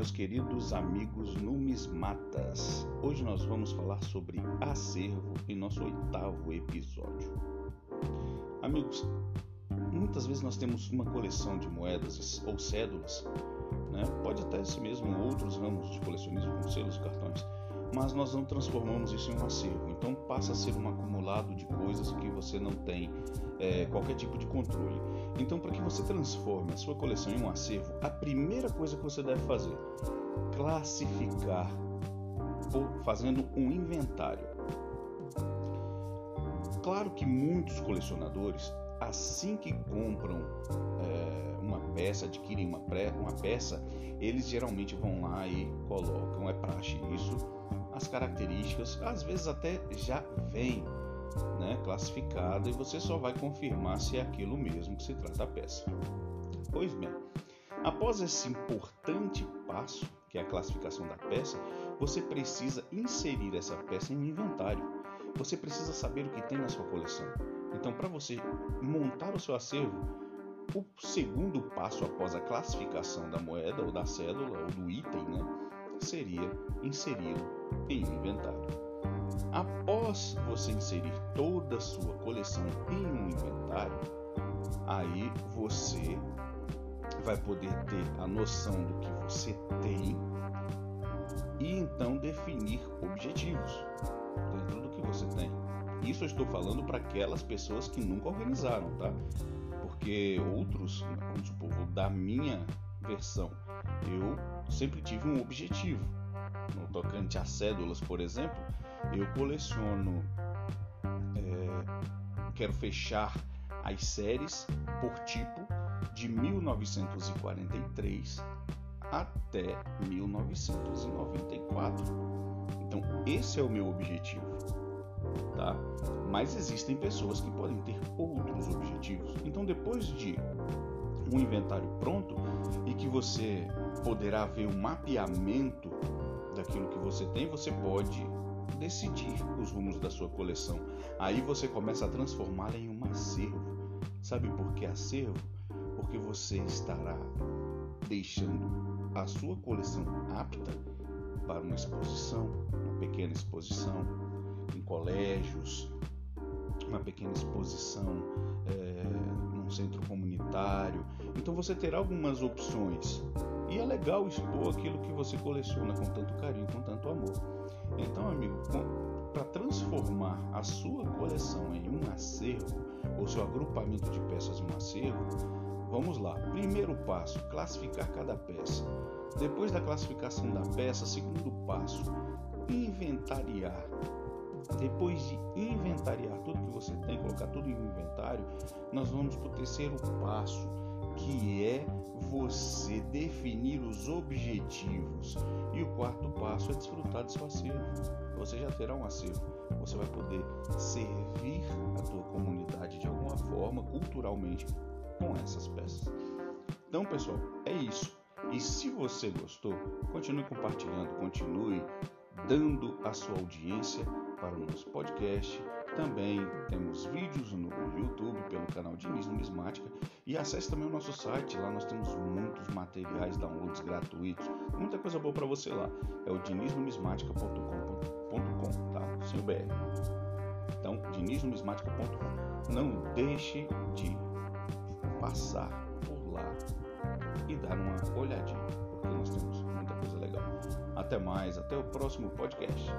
meus queridos amigos numismatas. Hoje nós vamos falar sobre acervo em nosso oitavo episódio. Amigos, muitas vezes nós temos uma coleção de moedas ou cédulas, né? pode até ser mesmo outros ramos de colecionismo, como selos cartões, mas nós não transformamos isso em um acervo. Então passa a ser um acumulado de coisas que você não tem é, qualquer tipo de controle. Então, para que você transforme a sua coleção em um acervo, a primeira coisa que você deve fazer classificar ou fazendo um inventário. Claro que muitos colecionadores, assim que compram é, uma peça, adquirem uma, pré, uma peça, eles geralmente vão lá e colocam, é praxe isso, as características, às vezes até já vem né, classificada e você só vai confirmar se é aquilo mesmo que se trata a peça. Pois bem, após esse importante passo, que é a classificação da peça, você precisa inserir essa peça em inventário. Você precisa saber o que tem na sua coleção. Então, para você montar o seu acervo, o segundo passo após a classificação da moeda ou da cédula ou do item, né, seria inseri-lo em um inventário. Após você inserir toda a sua coleção em um inventário, aí você vai poder ter a noção do que você tem e então definir objetivos dentro do que você tem. Isso eu estou falando para aquelas pessoas que nunca organizaram, tá? Porque outros, vamos supor, vou dar minha versão. Eu sempre tive um objetivo. No tocante a cédulas, por exemplo, eu coleciono. É, quero fechar as séries por tipo de 1943 até 1994. Então, esse é o meu objetivo, tá? Mas existem pessoas que podem ter outros objetivos. Então, depois de um inventário pronto e que você poderá ver o mapeamento daquilo que você tem, você pode decidir os rumos da sua coleção. Aí você começa a transformá-la em um acervo. Sabe por que acervo? Porque você estará deixando a sua coleção apta para uma exposição, uma pequena exposição em colégios, uma pequena exposição é, centro comunitário. Então você terá algumas opções e é legal expor aquilo que você coleciona com tanto carinho, com tanto amor. Então, amigo, para transformar a sua coleção em um acervo, ou seu agrupamento de peças em um acervo, vamos lá. Primeiro passo: classificar cada peça. Depois da classificação da peça, segundo passo: inventariar. Depois de inventariar tudo que você tem, colocar tudo em inventário, nós vamos para o terceiro passo, que é você definir os objetivos. E o quarto passo é desfrutar de seu acervo. Você já terá um acervo. Você vai poder servir a tua comunidade de alguma forma, culturalmente, com essas peças. Então, pessoal, é isso. E se você gostou, continue compartilhando, continue dando a sua audiência para o nosso podcast também temos vídeos no YouTube pelo canal Diniz Numismática e acesse também o nosso site, lá nós temos muitos materiais, downloads gratuitos, muita coisa boa para você lá. É o diniznumismática.com.com, tá? Sem o BR. Então, diniznumismática.com. Não deixe de passar por lá e dar uma olhadinha, porque nós temos muita coisa legal. Até mais, até o próximo podcast.